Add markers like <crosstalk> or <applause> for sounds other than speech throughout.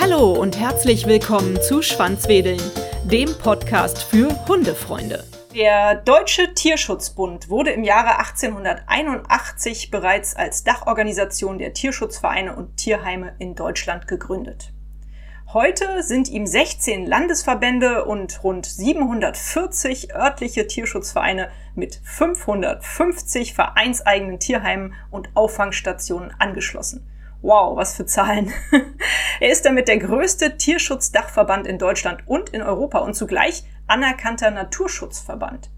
Hallo und herzlich willkommen zu Schwanzwedeln, dem Podcast für Hundefreunde. Der Deutsche Tierschutzbund wurde im Jahre 1881 bereits als Dachorganisation der Tierschutzvereine und Tierheime in Deutschland gegründet. Heute sind ihm 16 Landesverbände und rund 740 örtliche Tierschutzvereine mit 550 vereinseigenen Tierheimen und Auffangstationen angeschlossen. Wow, was für Zahlen. <laughs> er ist damit der größte Tierschutzdachverband in Deutschland und in Europa und zugleich anerkannter Naturschutzverband.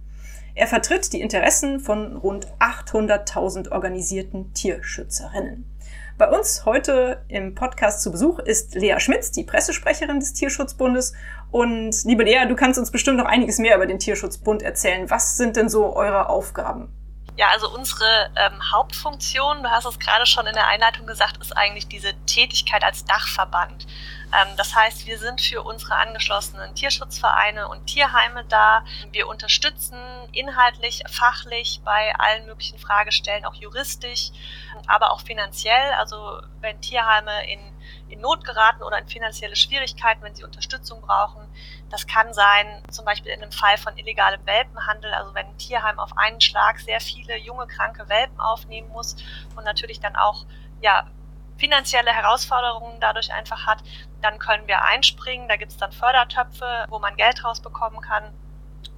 Er vertritt die Interessen von rund 800.000 organisierten Tierschützerinnen. Bei uns heute im Podcast zu Besuch ist Lea Schmitz, die Pressesprecherin des Tierschutzbundes. Und liebe Lea, du kannst uns bestimmt noch einiges mehr über den Tierschutzbund erzählen. Was sind denn so eure Aufgaben? Ja, also unsere ähm, Hauptfunktion, du hast es gerade schon in der Einleitung gesagt, ist eigentlich diese Tätigkeit als Dachverband. Ähm, das heißt, wir sind für unsere angeschlossenen Tierschutzvereine und Tierheime da. Wir unterstützen inhaltlich, fachlich bei allen möglichen Fragestellen, auch juristisch, aber auch finanziell. Also wenn Tierheime in, in Not geraten oder in finanzielle Schwierigkeiten, wenn sie Unterstützung brauchen, das kann sein, zum Beispiel in einem Fall von illegalem Welpenhandel, also wenn ein Tierheim auf einen Schlag sehr viele junge, kranke Welpen aufnehmen muss und natürlich dann auch ja, finanzielle Herausforderungen dadurch einfach hat, dann können wir einspringen. Da gibt es dann Fördertöpfe, wo man Geld rausbekommen kann.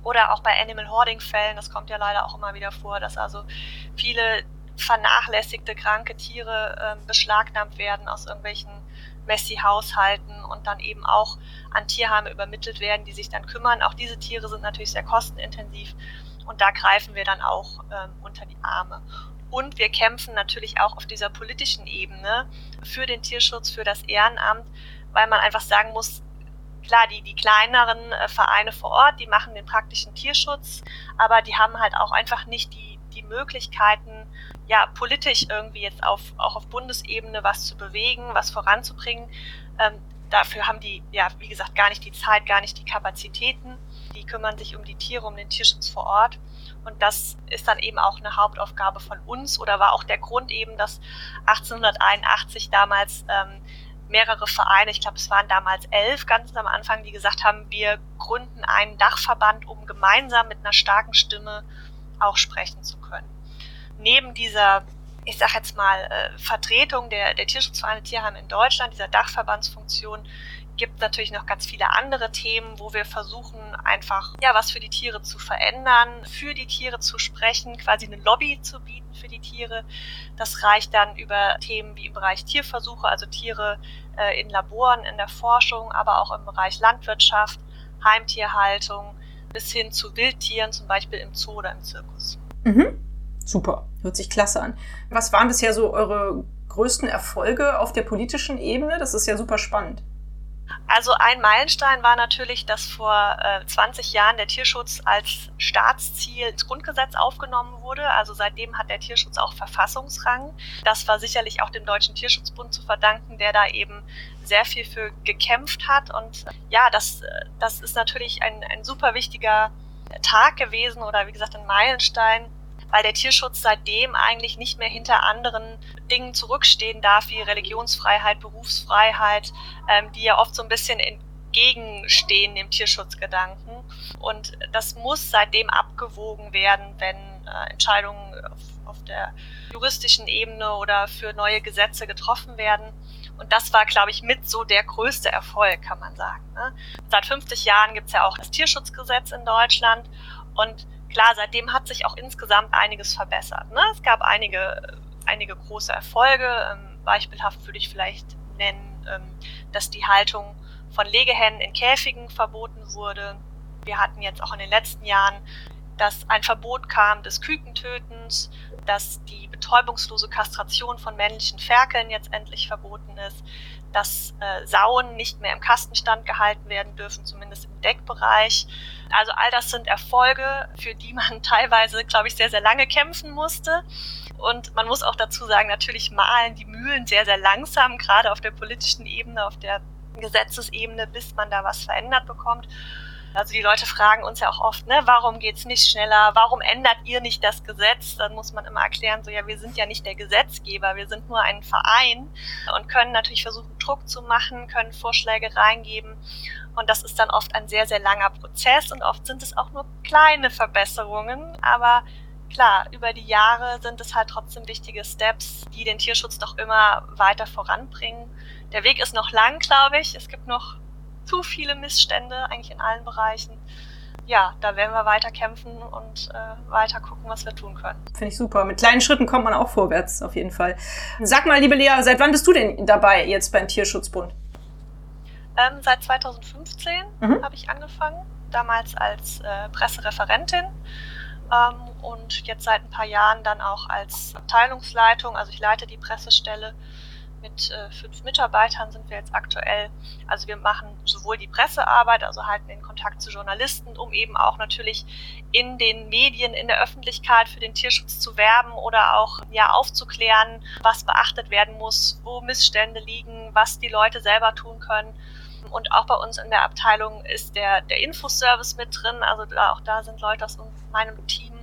Oder auch bei Animal Hoarding-Fällen, das kommt ja leider auch immer wieder vor, dass also viele vernachlässigte, kranke Tiere äh, beschlagnahmt werden aus irgendwelchen Messi-Haushalten und dann eben auch an Tierheime übermittelt werden, die sich dann kümmern. Auch diese Tiere sind natürlich sehr kostenintensiv und da greifen wir dann auch ähm, unter die Arme. Und wir kämpfen natürlich auch auf dieser politischen Ebene für den Tierschutz, für das Ehrenamt, weil man einfach sagen muss, klar, die, die kleineren äh, Vereine vor Ort, die machen den praktischen Tierschutz, aber die haben halt auch einfach nicht die, die Möglichkeiten, ja, politisch irgendwie jetzt auf, auch auf Bundesebene was zu bewegen, was voranzubringen. Ähm, dafür haben die, ja, wie gesagt, gar nicht die Zeit, gar nicht die Kapazitäten. Die kümmern sich um die Tiere, um den Tierschutz vor Ort. Und das ist dann eben auch eine Hauptaufgabe von uns oder war auch der Grund eben, dass 1881 damals ähm, mehrere Vereine, ich glaube es waren damals elf ganz am Anfang, die gesagt haben, wir gründen einen Dachverband, um gemeinsam mit einer starken Stimme auch sprechen zu können. Neben dieser, ich sag jetzt mal, äh, Vertretung der, der Tierschutzvereine Tierheim in Deutschland, dieser Dachverbandsfunktion, gibt natürlich noch ganz viele andere Themen, wo wir versuchen, einfach ja was für die Tiere zu verändern, für die Tiere zu sprechen, quasi eine Lobby zu bieten für die Tiere. Das reicht dann über Themen wie im Bereich Tierversuche, also Tiere äh, in Laboren, in der Forschung, aber auch im Bereich Landwirtschaft, Heimtierhaltung bis hin zu Wildtieren, zum Beispiel im Zoo oder im Zirkus. Mhm. Super, hört sich klasse an. Was waren bisher so eure größten Erfolge auf der politischen Ebene? Das ist ja super spannend. Also ein Meilenstein war natürlich, dass vor äh, 20 Jahren der Tierschutz als Staatsziel ins Grundgesetz aufgenommen wurde. Also seitdem hat der Tierschutz auch Verfassungsrang. Das war sicherlich auch dem Deutschen Tierschutzbund zu verdanken, der da eben sehr viel für gekämpft hat. Und ja, das, das ist natürlich ein, ein super wichtiger Tag gewesen oder wie gesagt ein Meilenstein, weil der Tierschutz seitdem eigentlich nicht mehr hinter anderen Dingen zurückstehen darf, wie Religionsfreiheit, Berufsfreiheit, ähm, die ja oft so ein bisschen entgegenstehen dem Tierschutzgedanken. Und das muss seitdem abgewogen werden, wenn äh, Entscheidungen auf, auf der juristischen Ebene oder für neue Gesetze getroffen werden. Und das war, glaube ich, mit so der größte Erfolg, kann man sagen. Ne? Seit 50 Jahren gibt es ja auch das Tierschutzgesetz in Deutschland. Und klar, seitdem hat sich auch insgesamt einiges verbessert. Ne? Es gab einige, einige große Erfolge. Ähm, beispielhaft würde ich vielleicht nennen, ähm, dass die Haltung von Legehennen in Käfigen verboten wurde. Wir hatten jetzt auch in den letzten Jahren, dass ein Verbot kam des Kükentötens, dass die betäubungslose Kastration von männlichen Ferkeln jetzt endlich verboten ist, dass äh, Sauen nicht mehr im Kastenstand gehalten werden dürfen, zumindest im Deckbereich. Also all das sind Erfolge, für die man <laughs> teilweise, glaube ich, sehr, sehr lange kämpfen musste. Und man muss auch dazu sagen, natürlich malen die Mühlen sehr, sehr langsam, gerade auf der politischen Ebene, auf der Gesetzesebene, bis man da was verändert bekommt. Also die Leute fragen uns ja auch oft, ne, warum geht's nicht schneller? Warum ändert ihr nicht das Gesetz? Dann muss man immer erklären, so ja, wir sind ja nicht der Gesetzgeber, wir sind nur ein Verein und können natürlich versuchen, Druck zu machen, können Vorschläge reingeben. Und das ist dann oft ein sehr, sehr langer Prozess und oft sind es auch nur kleine Verbesserungen, aber klar, über die Jahre sind es halt trotzdem wichtige Steps, die den Tierschutz doch immer weiter voranbringen. Der Weg ist noch lang, glaube ich. Es gibt noch zu viele Missstände, eigentlich in allen Bereichen. Ja, da werden wir weiter kämpfen und äh, weiter gucken, was wir tun können. Finde ich super. Mit kleinen Schritten kommt man auch vorwärts, auf jeden Fall. Sag mal, liebe Lea, seit wann bist du denn dabei jetzt beim Tierschutzbund? Ähm, seit 2015 mhm. habe ich angefangen, damals als äh, Pressereferentin ähm, und jetzt seit ein paar Jahren dann auch als Abteilungsleitung. Also ich leite die Pressestelle. Mit äh, fünf Mitarbeitern sind wir jetzt aktuell. Also wir machen sowohl die Pressearbeit, also halten den Kontakt zu Journalisten, um eben auch natürlich in den Medien, in der Öffentlichkeit für den Tierschutz zu werben oder auch ja aufzuklären, was beachtet werden muss, wo Missstände liegen, was die Leute selber tun können. Und auch bei uns in der Abteilung ist der, der Infoservice mit drin. Also da, auch da sind Leute aus meinem Team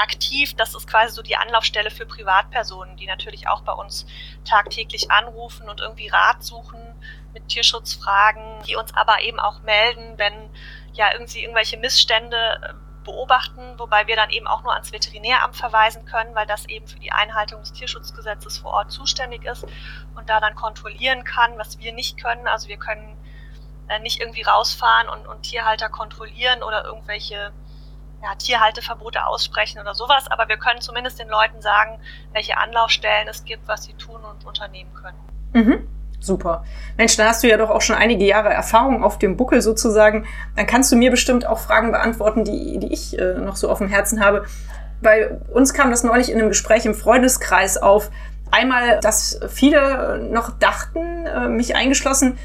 aktiv. Das ist quasi so die Anlaufstelle für Privatpersonen, die natürlich auch bei uns tagtäglich anrufen und irgendwie Rat suchen mit Tierschutzfragen, die uns aber eben auch melden, wenn ja irgendwie irgendwelche Missstände äh, beobachten, wobei wir dann eben auch nur ans Veterinäramt verweisen können, weil das eben für die Einhaltung des Tierschutzgesetzes vor Ort zuständig ist und da dann kontrollieren kann, was wir nicht können. Also wir können äh, nicht irgendwie rausfahren und, und Tierhalter kontrollieren oder irgendwelche ja, Tierhalteverbote aussprechen oder sowas, aber wir können zumindest den Leuten sagen, welche Anlaufstellen es gibt, was sie tun und unternehmen können. Mhm. Super. Mensch, da hast du ja doch auch schon einige Jahre Erfahrung auf dem Buckel sozusagen. Dann kannst du mir bestimmt auch Fragen beantworten, die, die ich äh, noch so auf dem Herzen habe. Bei uns kam das neulich in einem Gespräch im Freundeskreis auf. Einmal, dass viele noch dachten, äh, mich eingeschlossen,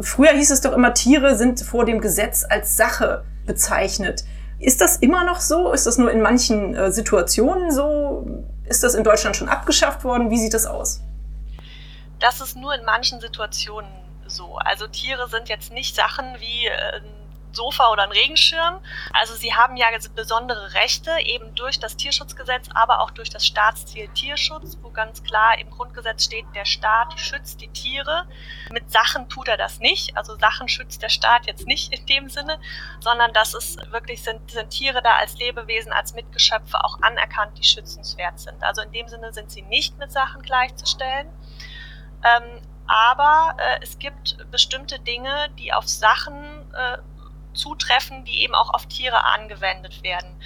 früher hieß es doch immer, Tiere sind vor dem Gesetz als Sache bezeichnet. Ist das immer noch so? Ist das nur in manchen äh, Situationen so? Ist das in Deutschland schon abgeschafft worden? Wie sieht das aus? Das ist nur in manchen Situationen so. Also Tiere sind jetzt nicht Sachen wie äh, Sofa oder ein Regenschirm. Also sie haben ja besondere Rechte eben durch das Tierschutzgesetz, aber auch durch das Staatsziel Tierschutz, wo ganz klar im Grundgesetz steht, der Staat schützt die Tiere. Mit Sachen tut er das nicht. Also Sachen schützt der Staat jetzt nicht in dem Sinne, sondern das ist wirklich sind, sind Tiere da als Lebewesen, als Mitgeschöpfe auch anerkannt, die schützenswert sind. Also in dem Sinne sind sie nicht mit Sachen gleichzustellen. Ähm, aber äh, es gibt bestimmte Dinge, die auf Sachen äh, zutreffen, die eben auch auf Tiere angewendet werden.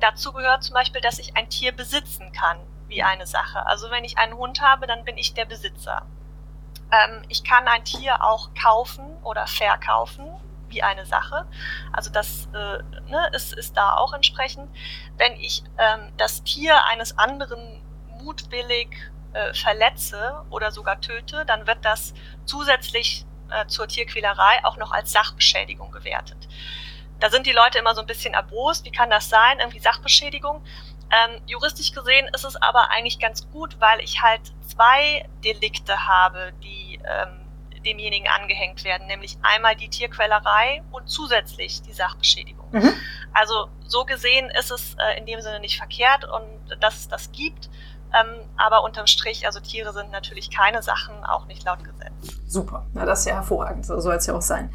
Dazu gehört zum Beispiel, dass ich ein Tier besitzen kann, wie eine Sache. Also wenn ich einen Hund habe, dann bin ich der Besitzer. Ähm, ich kann ein Tier auch kaufen oder verkaufen, wie eine Sache. Also das äh, ne, ist, ist da auch entsprechend. Wenn ich ähm, das Tier eines anderen mutwillig äh, verletze oder sogar töte, dann wird das zusätzlich äh, zur Tierquälerei auch noch als Sachbeschädigung gewertet. Da sind die Leute immer so ein bisschen erbost. Wie kann das sein? Irgendwie Sachbeschädigung. Ähm, juristisch gesehen ist es aber eigentlich ganz gut, weil ich halt zwei Delikte habe, die ähm, demjenigen angehängt werden, nämlich einmal die Tierquälerei und zusätzlich die Sachbeschädigung. Mhm. Also so gesehen ist es äh, in dem Sinne nicht verkehrt und dass es das gibt. Ähm, aber unterm Strich, also Tiere sind natürlich keine Sachen, auch nicht laut Gesetz. Super, na das ist ja hervorragend, so soll es ja auch sein.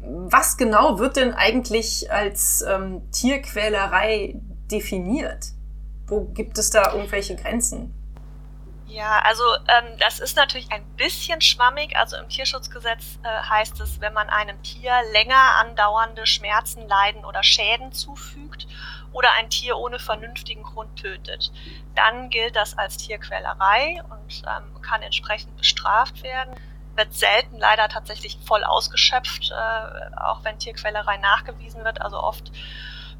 Was genau wird denn eigentlich als ähm, Tierquälerei definiert? Wo gibt es da irgendwelche Grenzen? Ja, also ähm, das ist natürlich ein bisschen schwammig. Also im Tierschutzgesetz äh, heißt es, wenn man einem Tier länger andauernde Schmerzen, Leiden oder Schäden zufügt oder ein Tier ohne vernünftigen Grund tötet, dann gilt das als Tierquälerei und ähm, kann entsprechend bestraft werden. Wird selten leider tatsächlich voll ausgeschöpft, äh, auch wenn Tierquälerei nachgewiesen wird. Also oft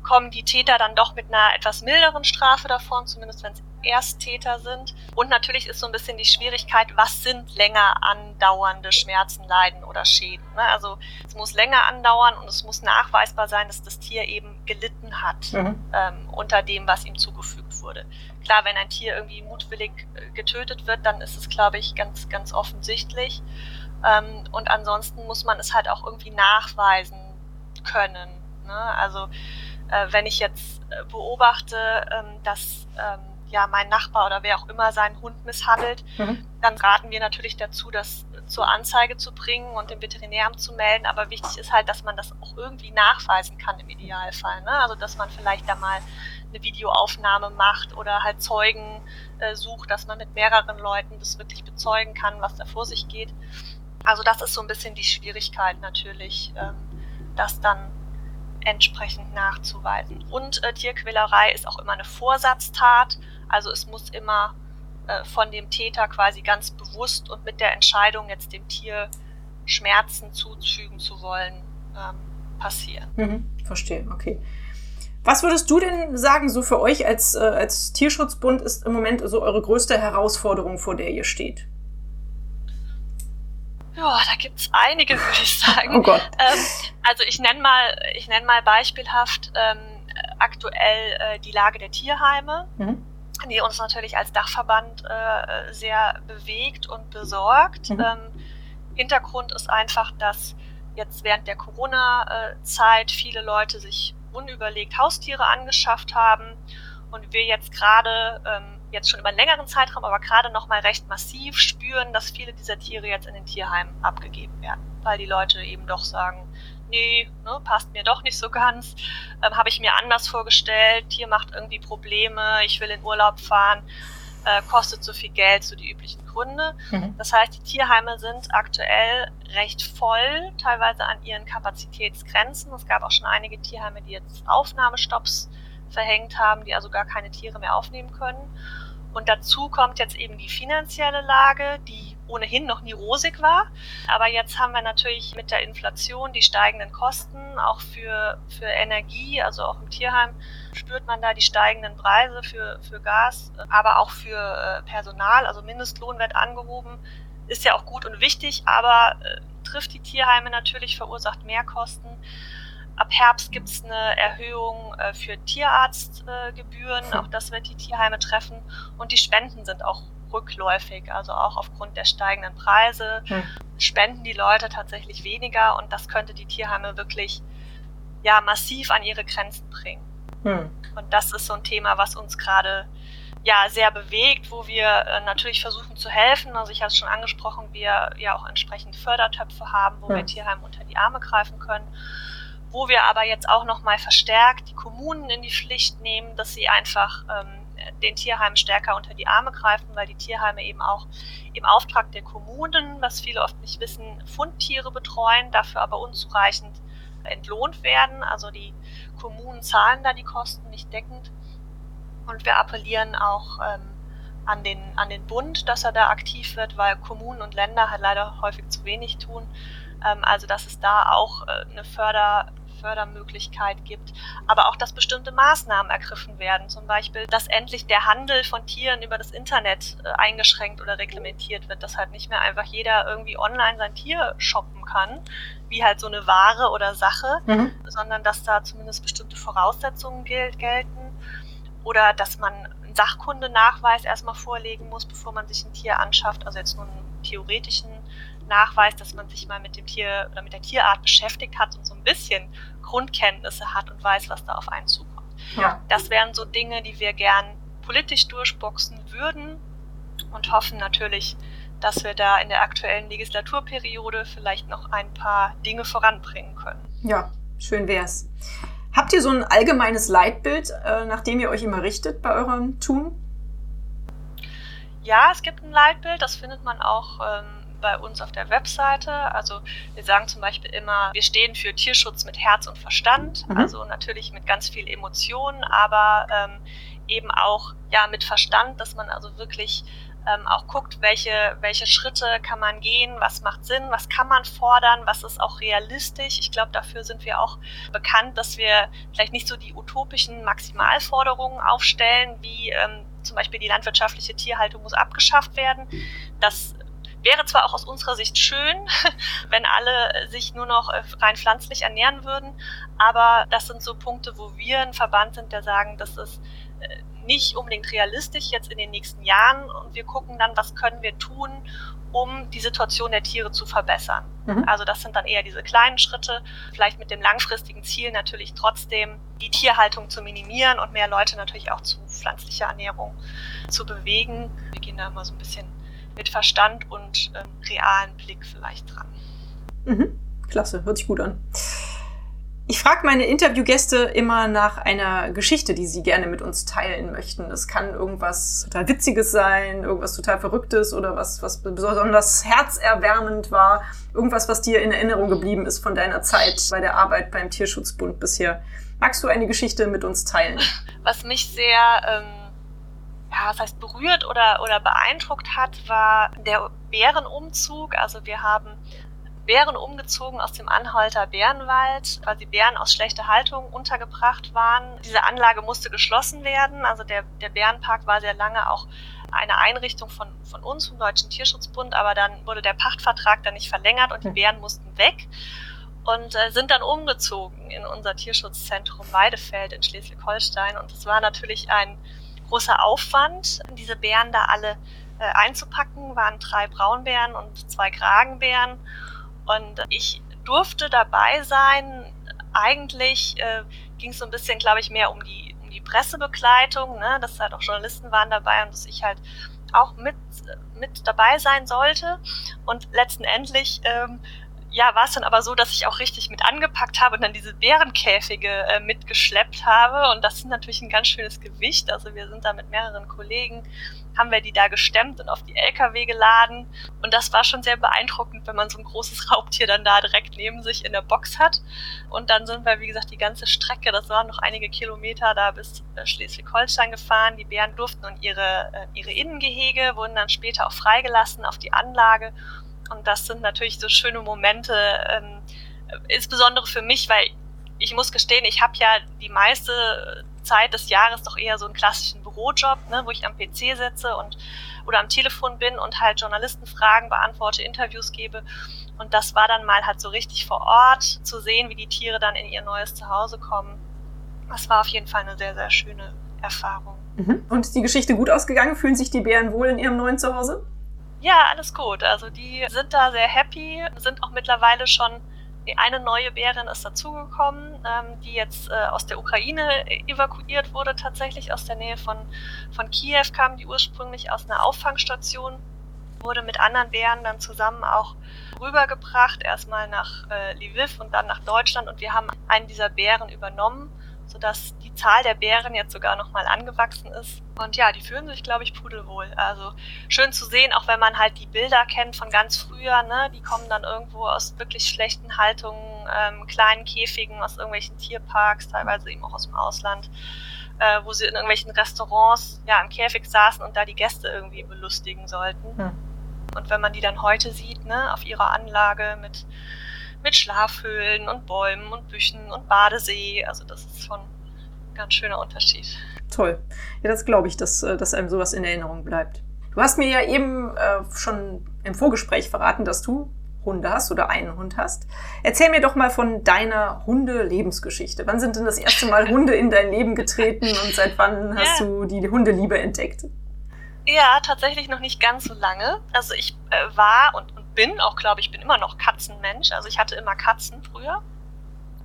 kommen die Täter dann doch mit einer etwas milderen Strafe davon, zumindest wenn es Ersttäter sind. Und natürlich ist so ein bisschen die Schwierigkeit, was sind länger andauernde Schmerzen, Leiden oder Schäden. Ne? Also es muss länger andauern und es muss nachweisbar sein, dass das Tier eben gelitten hat mhm. ähm, unter dem, was ihm zugefügt wurde. Klar, wenn ein Tier irgendwie mutwillig äh, getötet wird, dann ist es, glaube ich, ganz, ganz offensichtlich. Ähm, und ansonsten muss man es halt auch irgendwie nachweisen können. Ne? Also wenn ich jetzt äh, beobachte, ähm, dass ähm, ja mein Nachbar oder wer auch immer seinen Hund misshandelt, mhm. dann raten wir natürlich dazu, das zur Anzeige zu bringen und dem Veterinäramt zu melden. Aber wichtig ist halt, dass man das auch irgendwie nachweisen kann im Idealfall. Ne? Also dass man vielleicht da mal eine Videoaufnahme macht oder halt Zeugen äh, sucht, dass man mit mehreren Leuten das wirklich bezeugen kann, was da vor sich geht. Also das ist so ein bisschen die Schwierigkeit natürlich, ähm, das dann entsprechend nachzuweisen. Und äh, Tierquälerei ist auch immer eine Vorsatztat. Also es muss immer äh, von dem Täter quasi ganz bewusst und mit der Entscheidung, jetzt dem Tier Schmerzen zufügen zu wollen, ähm, passieren. Mhm, verstehe, okay. Was würdest du denn sagen, so für euch als, äh, als Tierschutzbund ist im Moment so eure größte Herausforderung, vor der ihr steht? Ja, da gibt es einige, würde ich <laughs> sagen. Oh Gott. Ähm, also ich nenne mal, ich nenne mal beispielhaft ähm, aktuell äh, die Lage der Tierheime. Mhm die uns natürlich als Dachverband äh, sehr bewegt und besorgt. Mhm. Ähm, Hintergrund ist einfach, dass jetzt während der Corona-Zeit viele Leute sich unüberlegt Haustiere angeschafft haben und wir jetzt gerade, ähm, jetzt schon über einen längeren Zeitraum, aber gerade noch mal recht massiv spüren, dass viele dieser Tiere jetzt in den Tierheimen abgegeben werden, weil die Leute eben doch sagen, nee, ne, passt mir doch nicht so ganz, ähm, habe ich mir anders vorgestellt, Tier macht irgendwie Probleme, ich will in Urlaub fahren, äh, kostet so viel Geld, so die üblichen Gründe. Mhm. Das heißt, die Tierheime sind aktuell recht voll, teilweise an ihren Kapazitätsgrenzen. Es gab auch schon einige Tierheime, die jetzt Aufnahmestopps verhängt haben, die also gar keine Tiere mehr aufnehmen können. Und dazu kommt jetzt eben die finanzielle Lage, die ohnehin noch nie rosig war. Aber jetzt haben wir natürlich mit der Inflation die steigenden Kosten, auch für, für Energie, also auch im Tierheim spürt man da die steigenden Preise für, für Gas, aber auch für äh, Personal. Also Mindestlohn wird angehoben, ist ja auch gut und wichtig, aber äh, trifft die Tierheime natürlich, verursacht Mehrkosten. Ab Herbst gibt es eine Erhöhung äh, für Tierarztgebühren, äh, auch das wird die Tierheime treffen. Und die Spenden sind auch rückläufig, also auch aufgrund der steigenden Preise hm. spenden die Leute tatsächlich weniger und das könnte die Tierheime wirklich ja massiv an ihre Grenzen bringen. Hm. Und das ist so ein Thema, was uns gerade ja sehr bewegt, wo wir äh, natürlich versuchen zu helfen. Also ich habe es schon angesprochen, wir ja auch entsprechend Fördertöpfe haben, wo hm. wir Tierheim unter die Arme greifen können wo wir aber jetzt auch noch mal verstärkt die Kommunen in die Pflicht nehmen, dass sie einfach ähm, den Tierheimen stärker unter die Arme greifen, weil die Tierheime eben auch im Auftrag der Kommunen, was viele oft nicht wissen, Fundtiere betreuen, dafür aber unzureichend entlohnt werden. Also die Kommunen zahlen da die Kosten nicht deckend. Und wir appellieren auch ähm, an, den, an den Bund, dass er da aktiv wird, weil Kommunen und Länder halt leider häufig zu wenig tun. Ähm, also dass es da auch äh, eine Förder, Fördermöglichkeit gibt, aber auch, dass bestimmte Maßnahmen ergriffen werden. Zum Beispiel, dass endlich der Handel von Tieren über das Internet äh, eingeschränkt oder reglementiert wird, dass halt nicht mehr einfach jeder irgendwie online sein Tier shoppen kann, wie halt so eine Ware oder Sache, mhm. sondern dass da zumindest bestimmte Voraussetzungen gel gelten oder dass man einen Sachkundenachweis erstmal vorlegen muss, bevor man sich ein Tier anschafft, also jetzt nur einen theoretischen Nachweis, dass man sich mal mit dem Tier oder mit der Tierart beschäftigt hat und so ein bisschen Grundkenntnisse hat und weiß, was da auf einen zukommt. Ja. Das wären so Dinge, die wir gern politisch durchboxen würden und hoffen natürlich, dass wir da in der aktuellen Legislaturperiode vielleicht noch ein paar Dinge voranbringen können. Ja, schön wär's. Habt ihr so ein allgemeines Leitbild, äh, nach dem ihr euch immer richtet bei eurem Tun? Ja, es gibt ein Leitbild, das findet man auch ähm, bei uns auf der Webseite. Also wir sagen zum Beispiel immer, wir stehen für Tierschutz mit Herz und Verstand, mhm. also natürlich mit ganz viel Emotionen, aber ähm, eben auch ja mit Verstand, dass man also wirklich ähm, auch guckt, welche, welche Schritte kann man gehen, was macht Sinn, was kann man fordern, was ist auch realistisch. Ich glaube, dafür sind wir auch bekannt, dass wir vielleicht nicht so die utopischen Maximalforderungen aufstellen, wie ähm, zum Beispiel die landwirtschaftliche Tierhaltung muss abgeschafft werden. Das Wäre zwar auch aus unserer Sicht schön, <laughs> wenn alle sich nur noch äh, rein pflanzlich ernähren würden, aber das sind so Punkte, wo wir ein Verband sind, der sagen, das ist äh, nicht unbedingt realistisch jetzt in den nächsten Jahren und wir gucken dann, was können wir tun, um die Situation der Tiere zu verbessern. Mhm. Also das sind dann eher diese kleinen Schritte, vielleicht mit dem langfristigen Ziel natürlich trotzdem die Tierhaltung zu minimieren und mehr Leute natürlich auch zu pflanzlicher Ernährung zu bewegen. Wir gehen da mal so ein bisschen mit Verstand und ähm, realen Blick vielleicht dran. Mhm. Klasse, hört sich gut an. Ich frage meine Interviewgäste immer nach einer Geschichte, die sie gerne mit uns teilen möchten. Das kann irgendwas total Witziges sein, irgendwas total Verrücktes oder was, was besonders herzerwärmend war. Irgendwas, was dir in Erinnerung geblieben ist von deiner Zeit bei der Arbeit beim Tierschutzbund bisher. Magst du eine Geschichte mit uns teilen? Was mich sehr, ähm, ja, was heißt berührt oder, oder beeindruckt hat, war der Bärenumzug. Also wir haben Bären umgezogen aus dem Anhalter Bärenwald, weil die Bären aus schlechter Haltung untergebracht waren. Diese Anlage musste geschlossen werden. Also der, der Bärenpark war sehr lange auch eine Einrichtung von, von uns, vom Deutschen Tierschutzbund, aber dann wurde der Pachtvertrag dann nicht verlängert und die hm. Bären mussten weg und äh, sind dann umgezogen in unser Tierschutzzentrum Weidefeld in Schleswig-Holstein. Und es war natürlich ein großer Aufwand, diese Bären da alle äh, einzupacken, waren drei Braunbären und zwei Kragenbären. Und ich durfte dabei sein. Eigentlich äh, ging es so ein bisschen, glaube ich, mehr um die, um die Pressebegleitung, ne? dass halt auch Journalisten waren dabei und dass ich halt auch mit, mit dabei sein sollte. Und letztendlich ähm, ja, war es dann aber so, dass ich auch richtig mit angepackt habe und dann diese Bärenkäfige äh, mitgeschleppt habe. Und das ist natürlich ein ganz schönes Gewicht. Also wir sind da mit mehreren Kollegen haben wir die da gestemmt und auf die LKW geladen. Und das war schon sehr beeindruckend, wenn man so ein großes <laughs> Raubtier dann da direkt neben sich in der Box hat. Und dann sind wir, wie gesagt, die ganze Strecke, das waren noch einige Kilometer da bis äh, Schleswig-Holstein gefahren. Die Bären durften und ihre, äh, ihre Innengehege wurden dann später auch freigelassen auf die Anlage. Und das sind natürlich so schöne Momente, ähm, insbesondere für mich, weil ich muss gestehen, ich habe ja die meiste Zeit des Jahres doch eher so einen klassischen Bürojob, ne, wo ich am PC sitze und oder am Telefon bin und halt Journalistenfragen beantworte, Interviews gebe. Und das war dann mal halt so richtig vor Ort zu sehen, wie die Tiere dann in ihr neues Zuhause kommen. Das war auf jeden Fall eine sehr, sehr schöne Erfahrung. Mhm. Und ist die Geschichte gut ausgegangen? Fühlen sich die Bären wohl in ihrem neuen Zuhause? Ja, alles gut. Also die sind da sehr happy, sind auch mittlerweile schon eine neue Bärin ist dazugekommen, ähm, die jetzt äh, aus der Ukraine evakuiert wurde, tatsächlich aus der Nähe von, von Kiew kam die ursprünglich aus einer Auffangstation, wurde mit anderen Bären dann zusammen auch rübergebracht, erstmal nach äh, Lviv und dann nach Deutschland und wir haben einen dieser Bären übernommen sodass die Zahl der Bären jetzt sogar nochmal angewachsen ist. Und ja, die fühlen sich, glaube ich, pudelwohl. Also schön zu sehen, auch wenn man halt die Bilder kennt von ganz früher, ne? Die kommen dann irgendwo aus wirklich schlechten Haltungen, ähm, kleinen Käfigen, aus irgendwelchen Tierparks, teilweise eben auch aus dem Ausland, äh, wo sie in irgendwelchen Restaurants ja im Käfig saßen und da die Gäste irgendwie belustigen sollten. Hm. Und wenn man die dann heute sieht, ne, auf ihrer Anlage mit mit Schlafhöhlen und Bäumen und Büchen und Badesee. Also das ist schon ein ganz schöner Unterschied. Toll. Ja, das glaube ich, dass, äh, dass einem sowas in Erinnerung bleibt. Du hast mir ja eben äh, schon im Vorgespräch verraten, dass du Hunde hast oder einen Hund hast. Erzähl mir doch mal von deiner Hunde-Lebensgeschichte. Wann sind denn das erste Mal <laughs> Hunde in dein Leben getreten und seit wann hast ja. du die Hundeliebe entdeckt? Ja, tatsächlich noch nicht ganz so lange. Also ich äh, war und, und bin, auch glaube ich, bin immer noch Katzenmensch. Also ich hatte immer Katzen früher.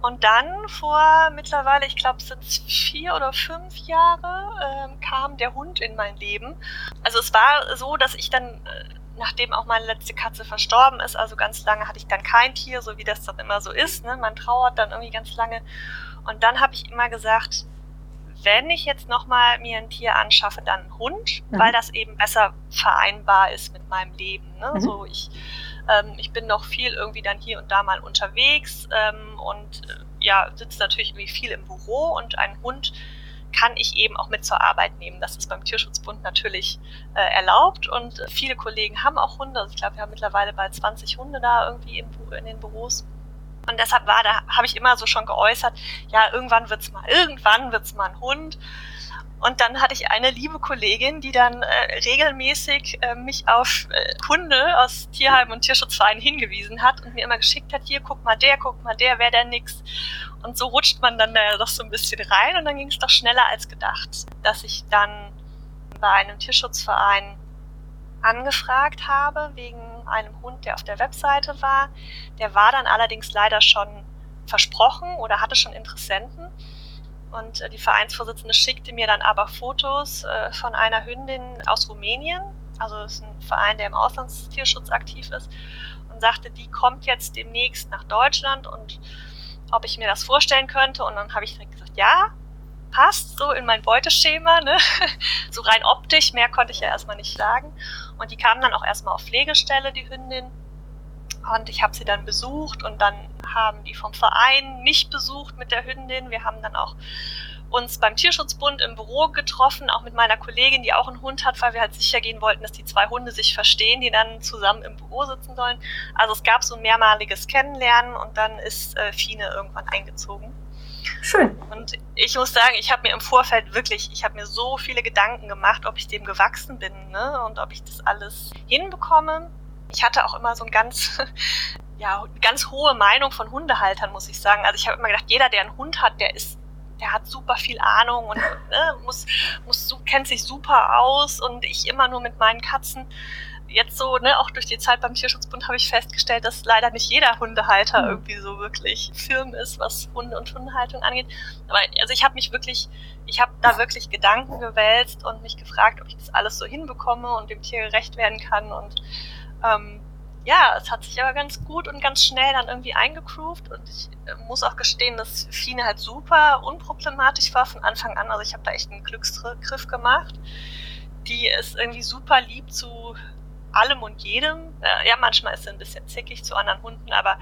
Und dann vor mittlerweile, ich glaube, sind vier oder fünf Jahre, ähm, kam der Hund in mein Leben. Also es war so, dass ich dann, äh, nachdem auch meine letzte Katze verstorben ist, also ganz lange hatte ich dann kein Tier, so wie das dann immer so ist. Ne? Man trauert dann irgendwie ganz lange. Und dann habe ich immer gesagt, wenn ich jetzt nochmal mir ein Tier anschaffe, dann einen Hund, mhm. weil das eben besser vereinbar ist mit meinem Leben. Ne? Mhm. So ich, ähm, ich bin noch viel irgendwie dann hier und da mal unterwegs ähm, und äh, ja, sitze natürlich irgendwie viel im Büro und ein Hund kann ich eben auch mit zur Arbeit nehmen. Das ist beim Tierschutzbund natürlich äh, erlaubt und viele Kollegen haben auch Hunde. Also ich glaube, wir haben mittlerweile bald 20 Hunde da irgendwie in, in den Büros. Und deshalb war, da habe ich immer so schon geäußert, ja, irgendwann wird's mal, irgendwann wird's mal ein Hund. Und dann hatte ich eine liebe Kollegin, die dann äh, regelmäßig äh, mich auf äh, Hunde aus Tierheim und Tierschutzvereinen hingewiesen hat und mir immer geschickt hat, hier, guck mal der, guck mal der, wer der nix. Und so rutscht man dann da doch so ein bisschen rein und dann ging es doch schneller als gedacht, dass ich dann bei einem Tierschutzverein angefragt habe wegen einem Hund, der auf der Webseite war. Der war dann allerdings leider schon versprochen oder hatte schon Interessenten. Und äh, die Vereinsvorsitzende schickte mir dann aber Fotos äh, von einer Hündin aus Rumänien. Also es ist ein Verein, der im Auslandstierschutz aktiv ist. Und sagte, die kommt jetzt demnächst nach Deutschland und ob ich mir das vorstellen könnte. Und dann habe ich direkt gesagt, ja, passt so in mein Beuteschema. Ne? <laughs> so rein optisch, mehr konnte ich ja erstmal nicht sagen. Und die kam dann auch erstmal auf Pflegestelle, die Hündin. Und ich habe sie dann besucht und dann haben die vom Verein mich besucht mit der Hündin. Wir haben dann auch uns beim Tierschutzbund im Büro getroffen, auch mit meiner Kollegin, die auch einen Hund hat, weil wir halt sicher gehen wollten, dass die zwei Hunde sich verstehen, die dann zusammen im Büro sitzen sollen. Also es gab so ein mehrmaliges Kennenlernen und dann ist äh, Fine irgendwann eingezogen. Schön. Und ich muss sagen, ich habe mir im Vorfeld wirklich, ich habe mir so viele Gedanken gemacht, ob ich dem gewachsen bin ne? und ob ich das alles hinbekomme ich hatte auch immer so ein ganz, <laughs> ja, ganz hohe Meinung von Hundehaltern, muss ich sagen. Also ich habe immer gedacht, jeder, der einen Hund hat, der ist der hat super viel Ahnung und ne, muss, muss, kennt sich super aus und ich immer nur mit meinen Katzen. Jetzt so, ne, auch durch die Zeit beim Tierschutzbund habe ich festgestellt, dass leider nicht jeder Hundehalter mhm. irgendwie so wirklich firm ist, was Hunde und Hundehaltung angeht. Aber also ich habe mich wirklich, ich habe da wirklich Gedanken gewälzt und mich gefragt, ob ich das alles so hinbekomme und dem Tier gerecht werden kann und ähm, ja, es hat sich aber ganz gut und ganz schnell dann irgendwie eingegroovt und ich äh, muss auch gestehen, dass Fine halt super unproblematisch war von Anfang an. Also ich habe da echt einen Glücksgriff gemacht. Die ist irgendwie super lieb zu allem und jedem. Äh, ja, manchmal ist sie ein bisschen zickig zu anderen Hunden, aber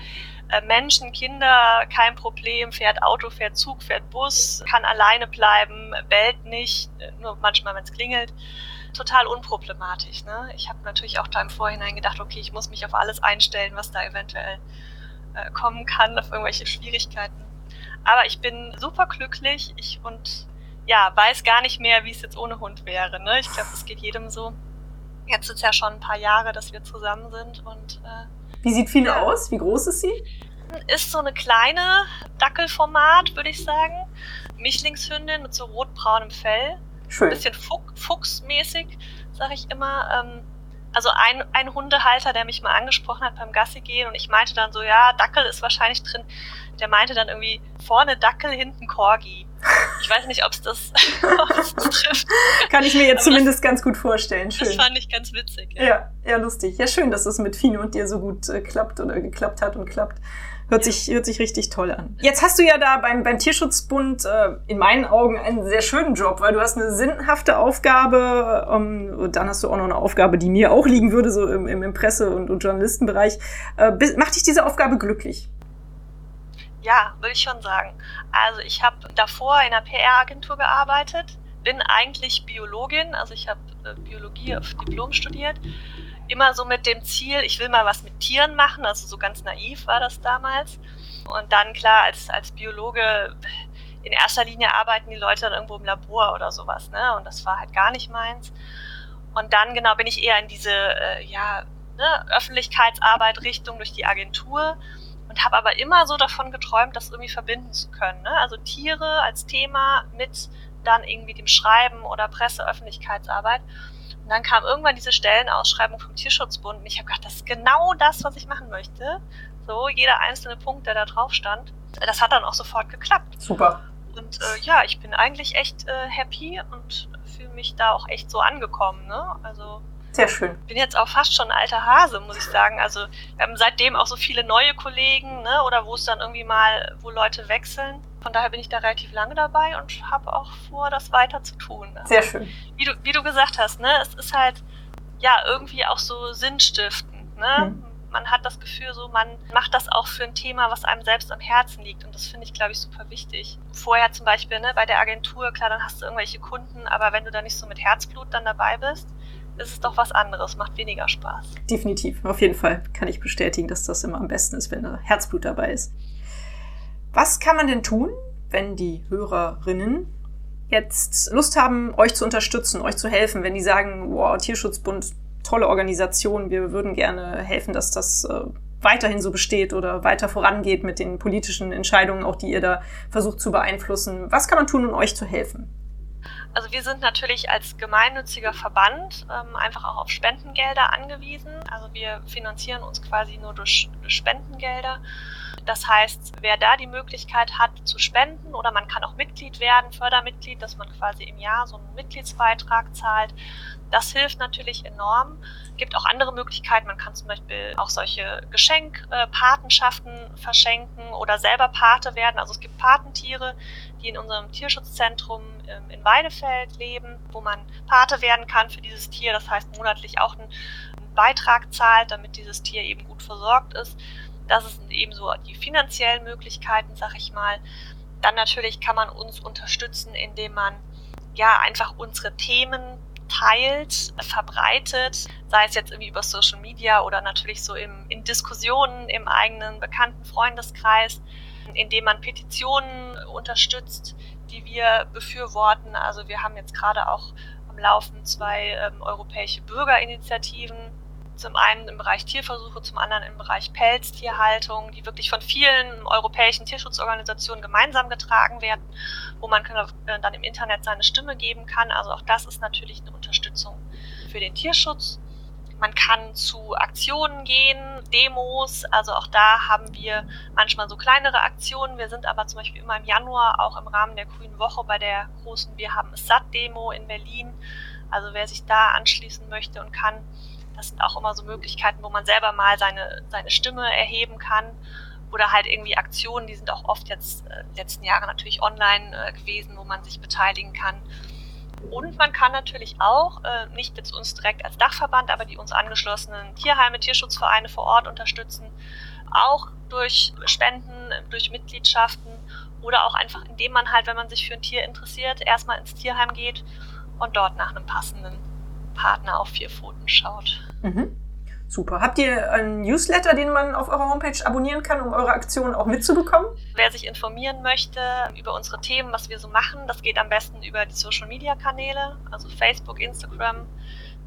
äh, Menschen, Kinder, kein Problem, fährt Auto, fährt Zug, fährt Bus, kann alleine bleiben, bellt nicht, nur manchmal, wenn es klingelt total unproblematisch. Ne? Ich habe natürlich auch da im Vorhinein gedacht, okay, ich muss mich auf alles einstellen, was da eventuell äh, kommen kann, auf irgendwelche Schwierigkeiten. Aber ich bin super glücklich ich, und ja, weiß gar nicht mehr, wie es jetzt ohne Hund wäre. Ne? Ich glaube, es geht jedem so. Jetzt es ja schon ein paar Jahre, dass wir zusammen sind. Und, äh, wie sieht Fine ja. aus? Wie groß ist sie? Ist so eine kleine Dackelformat, würde ich sagen. Mischlingshündin mit so rotbraunem Fell. Schön. Ein bisschen fuchsmäßig, sage ich immer. Ähm, also ein, ein Hundehalter, der mich mal angesprochen hat beim Gassi gehen und ich meinte dann so, ja, Dackel ist wahrscheinlich drin. Der meinte dann irgendwie vorne Dackel, hinten Corgi. Ich weiß nicht, ob es das, <laughs> das trifft. Kann ich mir jetzt Aber zumindest das, ganz gut vorstellen. Schön. Das fand ich ganz witzig. Ja, ja, ja lustig. Ja, schön, dass es mit Fine und dir so gut äh, klappt oder geklappt hat und klappt. Hört, sich, hört sich richtig toll an. Jetzt hast du ja da beim, beim Tierschutzbund äh, in meinen Augen einen sehr schönen Job, weil du hast eine sinnhafte Aufgabe ähm, und dann hast du auch noch eine Aufgabe, die mir auch liegen würde, so im, im Presse- und, und Journalistenbereich. Äh, macht dich diese Aufgabe glücklich? Ja, würde ich schon sagen. Also ich habe davor in einer PR-Agentur gearbeitet, bin eigentlich Biologin, also ich habe äh, Biologie auf Diplom studiert immer so mit dem Ziel, ich will mal was mit Tieren machen, also so ganz naiv war das damals. Und dann klar, als, als Biologe in erster Linie arbeiten die Leute dann irgendwo im Labor oder sowas, ne? Und das war halt gar nicht meins. Und dann genau bin ich eher in diese äh, ja, ne, Öffentlichkeitsarbeit Richtung durch die Agentur und habe aber immer so davon geträumt, das irgendwie verbinden zu können. Ne? Also Tiere als Thema mit dann irgendwie dem Schreiben oder Presse, Öffentlichkeitsarbeit. Und dann kam irgendwann diese Stellenausschreibung vom Tierschutzbund und ich habe gedacht, das ist genau das, was ich machen möchte. So, jeder einzelne Punkt, der da drauf stand. Das hat dann auch sofort geklappt. Super. Und äh, ja, ich bin eigentlich echt äh, happy und fühle mich da auch echt so angekommen. Ne? Also sehr schön. Bin jetzt auch fast schon ein alter Hase, muss ich sagen. Also wir haben seitdem auch so viele neue Kollegen, ne? oder wo es dann irgendwie mal, wo Leute wechseln. Von daher bin ich da relativ lange dabei und habe auch vor, das weiter zu tun. Also, Sehr schön. Wie du, wie du gesagt hast, ne? es ist halt ja irgendwie auch so sinnstiftend. Ne? Hm. Man hat das Gefühl, so man macht das auch für ein Thema, was einem selbst am Herzen liegt. Und das finde ich, glaube ich, super wichtig. Vorher zum Beispiel ne, bei der Agentur, klar, dann hast du irgendwelche Kunden, aber wenn du da nicht so mit Herzblut dann dabei bist, ist es doch was anderes, macht weniger Spaß. Definitiv, auf jeden Fall kann ich bestätigen, dass das immer am besten ist, wenn da Herzblut dabei ist. Was kann man denn tun, wenn die Hörerinnen jetzt Lust haben, euch zu unterstützen, euch zu helfen, wenn die sagen, wow, Tierschutzbund, tolle Organisation, wir würden gerne helfen, dass das äh, weiterhin so besteht oder weiter vorangeht mit den politischen Entscheidungen, auch die ihr da versucht zu beeinflussen. Was kann man tun, um euch zu helfen? Also wir sind natürlich als gemeinnütziger Verband ähm, einfach auch auf Spendengelder angewiesen. Also wir finanzieren uns quasi nur durch, durch Spendengelder. Das heißt, wer da die Möglichkeit hat zu spenden oder man kann auch Mitglied werden, Fördermitglied, dass man quasi im Jahr so einen Mitgliedsbeitrag zahlt, das hilft natürlich enorm. Gibt auch andere Möglichkeiten. Man kann zum Beispiel auch solche Geschenkpatenschaften verschenken oder selber Pate werden. Also es gibt Patentiere, die in unserem Tierschutzzentrum ähm, in Weidefeld leben, wo man Pate werden kann für dieses Tier. Das heißt, monatlich auch einen Beitrag zahlt, damit dieses Tier eben gut versorgt ist. Das sind eben so die finanziellen Möglichkeiten, sag ich mal. Dann natürlich kann man uns unterstützen, indem man ja einfach unsere Themen teilt, verbreitet, sei es jetzt irgendwie über Social Media oder natürlich so im, in Diskussionen im eigenen bekannten Freundeskreis, indem man Petitionen unterstützt, die wir befürworten. Also wir haben jetzt gerade auch am Laufen zwei ähm, europäische Bürgerinitiativen, zum einen im Bereich Tierversuche, zum anderen im Bereich Pelztierhaltung, die wirklich von vielen europäischen Tierschutzorganisationen gemeinsam getragen werden, wo man äh, dann im Internet seine Stimme geben kann. Also auch das ist natürlich eine Unterstützung für den Tierschutz. Man kann zu Aktionen gehen, Demos. Also auch da haben wir manchmal so kleinere Aktionen. Wir sind aber zum Beispiel immer im Januar auch im Rahmen der Grünen Woche bei der großen Wir haben es satt Demo in Berlin. Also wer sich da anschließen möchte und kann, das sind auch immer so Möglichkeiten, wo man selber mal seine, seine Stimme erheben kann. Oder halt irgendwie Aktionen, die sind auch oft jetzt äh, letzten Jahre natürlich online äh, gewesen, wo man sich beteiligen kann. Und man kann natürlich auch, äh, nicht jetzt uns direkt als Dachverband, aber die uns angeschlossenen Tierheime, Tierschutzvereine vor Ort unterstützen, auch durch Spenden, durch Mitgliedschaften oder auch einfach, indem man halt, wenn man sich für ein Tier interessiert, erstmal ins Tierheim geht und dort nach einem passenden Partner auf vier Pfoten schaut. Mhm. Super. Habt ihr einen Newsletter, den man auf eurer Homepage abonnieren kann, um eure Aktionen auch mitzubekommen? Wer sich informieren möchte über unsere Themen, was wir so machen, das geht am besten über die Social Media Kanäle, also Facebook, Instagram,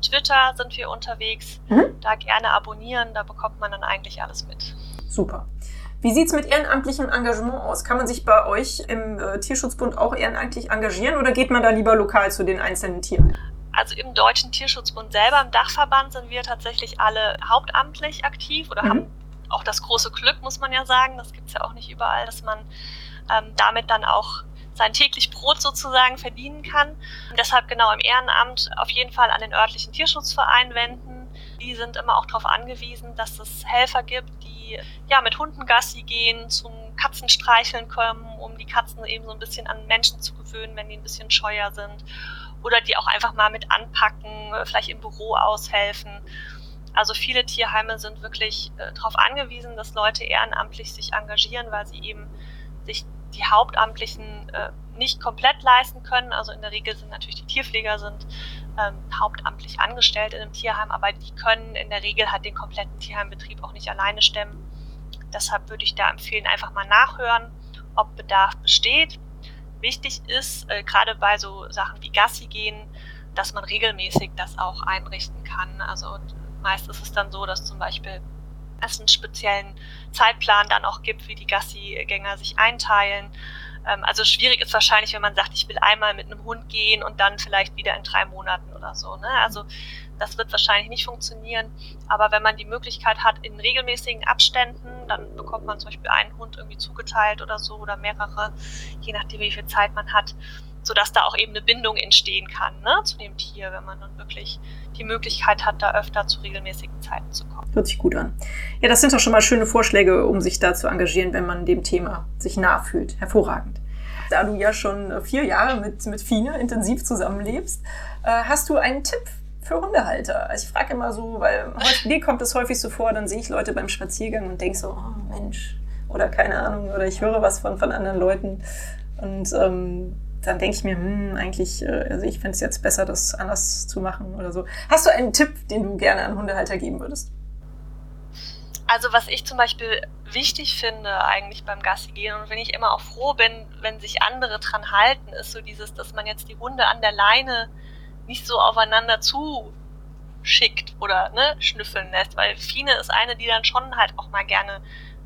Twitter sind wir unterwegs. Mhm. Da gerne abonnieren, da bekommt man dann eigentlich alles mit. Super. Wie sieht es mit ehrenamtlichem Engagement aus? Kann man sich bei euch im äh, Tierschutzbund auch ehrenamtlich engagieren oder geht man da lieber lokal zu den einzelnen Tieren? Also im Deutschen Tierschutzbund selber, im Dachverband, sind wir tatsächlich alle hauptamtlich aktiv oder mhm. haben auch das große Glück, muss man ja sagen, das gibt es ja auch nicht überall, dass man ähm, damit dann auch sein täglich Brot sozusagen verdienen kann. Und deshalb genau im Ehrenamt auf jeden Fall an den örtlichen Tierschutzverein wenden. Die sind immer auch darauf angewiesen, dass es Helfer gibt, die ja mit Hunden Gassi gehen, zum Katzenstreicheln kommen, um die Katzen eben so ein bisschen an Menschen zu gewöhnen, wenn die ein bisschen scheuer sind oder die auch einfach mal mit anpacken, vielleicht im Büro aushelfen. Also viele Tierheime sind wirklich äh, darauf angewiesen, dass Leute ehrenamtlich sich engagieren, weil sie eben sich die Hauptamtlichen äh, nicht komplett leisten können. Also in der Regel sind natürlich die Tierpfleger sind ähm, hauptamtlich angestellt in einem Tierheim, aber die können in der Regel halt den kompletten Tierheimbetrieb auch nicht alleine stemmen. Deshalb würde ich da empfehlen, einfach mal nachhören, ob Bedarf besteht wichtig ist, äh, gerade bei so Sachen wie Gassi gehen, dass man regelmäßig das auch einrichten kann. Also meist ist es dann so, dass zum Beispiel es einen speziellen Zeitplan dann auch gibt, wie die Gassi-Gänger sich einteilen. Ähm, also schwierig ist wahrscheinlich, wenn man sagt, ich will einmal mit einem Hund gehen und dann vielleicht wieder in drei Monaten oder so. Ne? Also das wird wahrscheinlich nicht funktionieren. Aber wenn man die Möglichkeit hat, in regelmäßigen Abständen, dann bekommt man zum Beispiel einen Hund irgendwie zugeteilt oder so oder mehrere, je nachdem, wie viel Zeit man hat, sodass da auch eben eine Bindung entstehen kann ne, zu dem Tier, wenn man dann wirklich die Möglichkeit hat, da öfter zu regelmäßigen Zeiten zu kommen. Hört sich gut an. Ja, das sind doch schon mal schöne Vorschläge, um sich da zu engagieren, wenn man dem Thema sich nah fühlt. Hervorragend. Da du ja schon vier Jahre mit, mit Fine intensiv zusammenlebst, äh, hast du einen Tipp für Hundehalter. Also ich frage immer so, weil mir kommt es häufig so vor, dann sehe ich Leute beim Spaziergang und denke so, oh Mensch, oder keine Ahnung, oder ich höre was von, von anderen Leuten. Und ähm, dann denke ich mir, hm, eigentlich, äh, also ich finde es jetzt besser, das anders zu machen oder so. Hast du einen Tipp, den du gerne an Hundehalter geben würdest? Also was ich zum Beispiel wichtig finde eigentlich beim Gassi gehen und wenn ich immer auch froh bin, wenn sich andere dran halten, ist so dieses, dass man jetzt die Hunde an der Leine nicht so aufeinander zuschickt oder ne, schnüffeln lässt, weil Fine ist eine, die dann schon halt auch mal gerne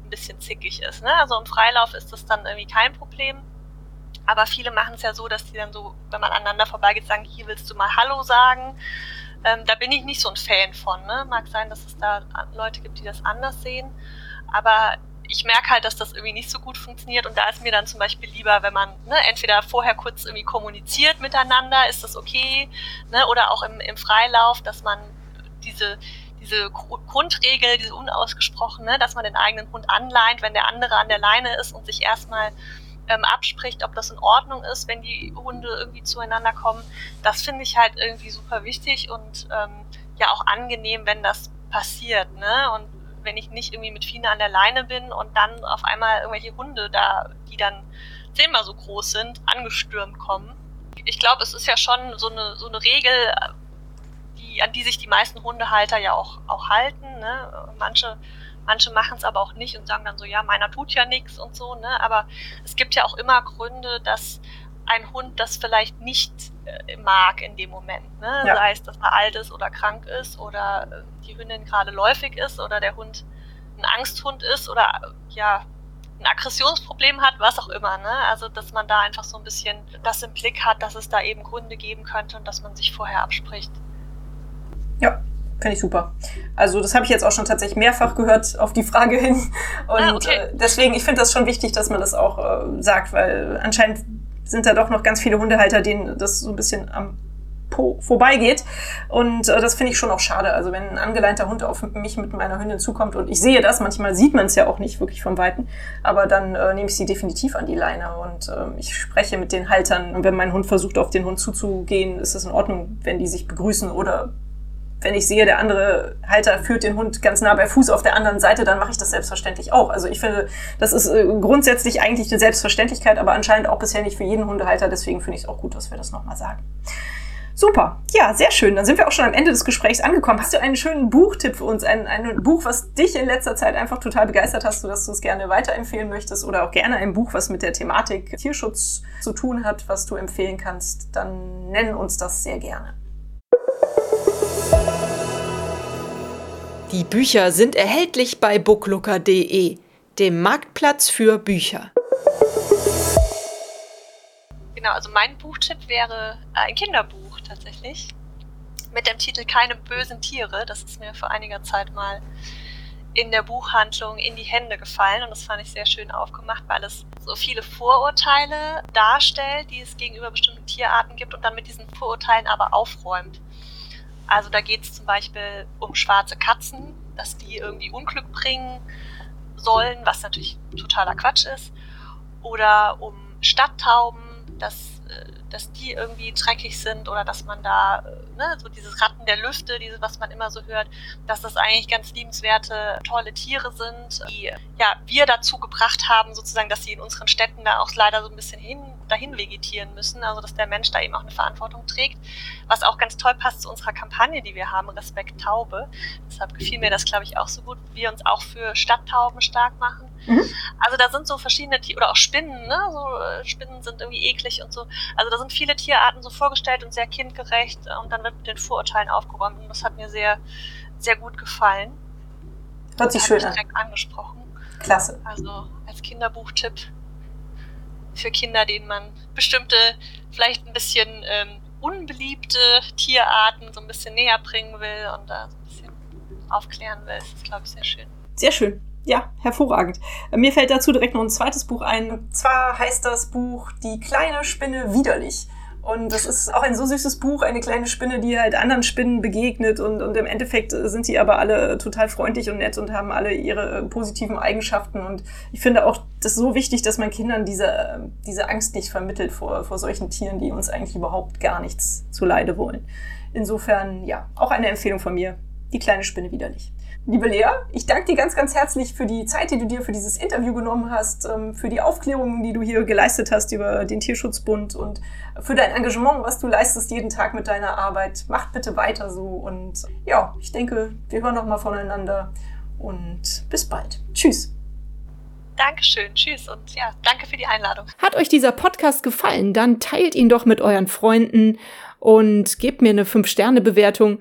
ein bisschen zickig ist. Ne? Also im Freilauf ist das dann irgendwie kein Problem. Aber viele machen es ja so, dass die dann so, wenn man aneinander vorbeigeht, sagen, hier willst du mal Hallo sagen. Ähm, da bin ich nicht so ein Fan von. Ne? Mag sein, dass es da Leute gibt, die das anders sehen. Aber ich merke halt, dass das irgendwie nicht so gut funktioniert und da ist mir dann zum Beispiel lieber, wenn man ne, entweder vorher kurz irgendwie kommuniziert miteinander, ist das okay, ne, oder auch im, im Freilauf, dass man diese, diese Grundregel, diese unausgesprochene, dass man den eigenen Hund anleint, wenn der andere an der Leine ist und sich erstmal ähm, abspricht, ob das in Ordnung ist, wenn die Hunde irgendwie zueinander kommen. Das finde ich halt irgendwie super wichtig und ähm, ja auch angenehm, wenn das passiert. Ne? Und wenn ich nicht irgendwie mit Fine an der Leine bin und dann auf einmal irgendwelche Hunde da, die dann zehnmal so groß sind, angestürmt kommen. Ich glaube, es ist ja schon so eine, so eine Regel, die, an die sich die meisten Hundehalter ja auch, auch halten. Ne? Manche Manche machen es aber auch nicht und sagen dann so, ja, meiner tut ja nichts und so, ne? Aber es gibt ja auch immer Gründe, dass ein Hund das vielleicht nicht äh, mag in dem Moment. Ne? Ja. Sei es, dass er alt ist oder krank ist oder äh, die Hündin gerade läufig ist oder der Hund ein Angsthund ist oder äh, ja, ein Aggressionsproblem hat, was auch immer. Ne? Also, dass man da einfach so ein bisschen das im Blick hat, dass es da eben Gründe geben könnte und dass man sich vorher abspricht. Ja, Finde ich super. Also das habe ich jetzt auch schon tatsächlich mehrfach gehört auf die Frage hin. Und ah, okay. äh, deswegen, ich finde das schon wichtig, dass man das auch äh, sagt, weil anscheinend sind da doch noch ganz viele Hundehalter, denen das so ein bisschen am Po vorbeigeht. Und äh, das finde ich schon auch schade. Also wenn ein angeleinter Hund auf mich mit meiner Hündin zukommt und ich sehe das, manchmal sieht man es ja auch nicht wirklich vom Weiten, aber dann äh, nehme ich sie definitiv an die Leine und äh, ich spreche mit den Haltern. Und wenn mein Hund versucht, auf den Hund zuzugehen, ist es in Ordnung, wenn die sich begrüßen oder wenn ich sehe, der andere Halter führt den Hund ganz nah bei Fuß auf der anderen Seite, dann mache ich das selbstverständlich auch. Also ich finde, das ist äh, grundsätzlich eigentlich eine Selbstverständlichkeit, aber anscheinend auch bisher nicht für jeden Hundehalter. Deswegen finde ich es auch gut, dass wir das nochmal sagen. Super. Ja, sehr schön. Dann sind wir auch schon am Ende des Gesprächs angekommen. Hast du einen schönen Buchtipp für uns? Ein, ein Buch, was dich in letzter Zeit einfach total begeistert hast, sodass du es gerne weiterempfehlen möchtest oder auch gerne ein Buch, was mit der Thematik Tierschutz zu tun hat, was du empfehlen kannst, dann nenn uns das sehr gerne. Die Bücher sind erhältlich bei booklooker.de, dem Marktplatz für Bücher. Genau, also mein Buchtipp wäre ein Kinderbuch tatsächlich mit dem Titel Keine bösen Tiere. Das ist mir vor einiger Zeit mal in der Buchhandlung in die Hände gefallen und das fand ich sehr schön aufgemacht, weil es so viele Vorurteile darstellt, die es gegenüber bestimmten Tierarten gibt und dann mit diesen Vorurteilen aber aufräumt. Also da geht es zum Beispiel um schwarze Katzen, dass die irgendwie Unglück bringen sollen, was natürlich totaler Quatsch ist. Oder um Stadttauben, dass, äh, dass die irgendwie dreckig sind oder dass man da, äh, ne, so dieses Ratten der Lüfte, diese, was man immer so hört, dass das eigentlich ganz liebenswerte, tolle Tiere sind, die ja wir dazu gebracht haben, sozusagen, dass sie in unseren Städten da auch leider so ein bisschen hin dahin vegetieren müssen, also dass der Mensch da eben auch eine Verantwortung trägt. Was auch ganz toll passt zu unserer Kampagne, die wir haben, Respekt Taube. Deshalb gefiel mir das, glaube ich, auch so gut, wir uns auch für Stadttauben stark machen. Mhm. Also da sind so verschiedene Tiere, oder auch Spinnen, ne? So, äh, Spinnen sind irgendwie eklig und so. Also da sind viele Tierarten so vorgestellt und sehr kindgerecht und dann wird mit den Vorurteilen aufgeräumt und das hat mir sehr, sehr gut gefallen. Hört sich schön an. direkt angesprochen. Klasse. Also als Kinderbuchtipp für Kinder, denen man bestimmte, vielleicht ein bisschen ähm, unbeliebte Tierarten so ein bisschen näher bringen will und da so ein bisschen aufklären will. Das ist, glaube ich, sehr schön. Sehr schön. Ja, hervorragend. Mir fällt dazu direkt noch ein zweites Buch ein. Und zwar heißt das Buch Die kleine Spinne widerlich. Und das ist auch ein so süßes Buch, eine kleine Spinne, die halt anderen Spinnen begegnet. Und, und im Endeffekt sind sie aber alle total freundlich und nett und haben alle ihre positiven Eigenschaften. Und ich finde auch das so wichtig, dass man Kindern diese, diese Angst nicht vermittelt vor, vor solchen Tieren, die uns eigentlich überhaupt gar nichts zu Leide wollen. Insofern, ja, auch eine Empfehlung von mir. Die kleine Spinne widerlich. Liebe Lea, ich danke dir ganz, ganz herzlich für die Zeit, die du dir für dieses Interview genommen hast, ähm, für die Aufklärungen, die du hier geleistet hast über den Tierschutzbund und für dein Engagement, was du leistest jeden Tag mit deiner Arbeit. Macht bitte weiter so und ja, ich denke, wir hören noch mal voneinander und bis bald. Tschüss. Dankeschön, tschüss und ja, danke für die Einladung. Hat euch dieser Podcast gefallen, dann teilt ihn doch mit euren Freunden und gebt mir eine 5-Sterne-Bewertung,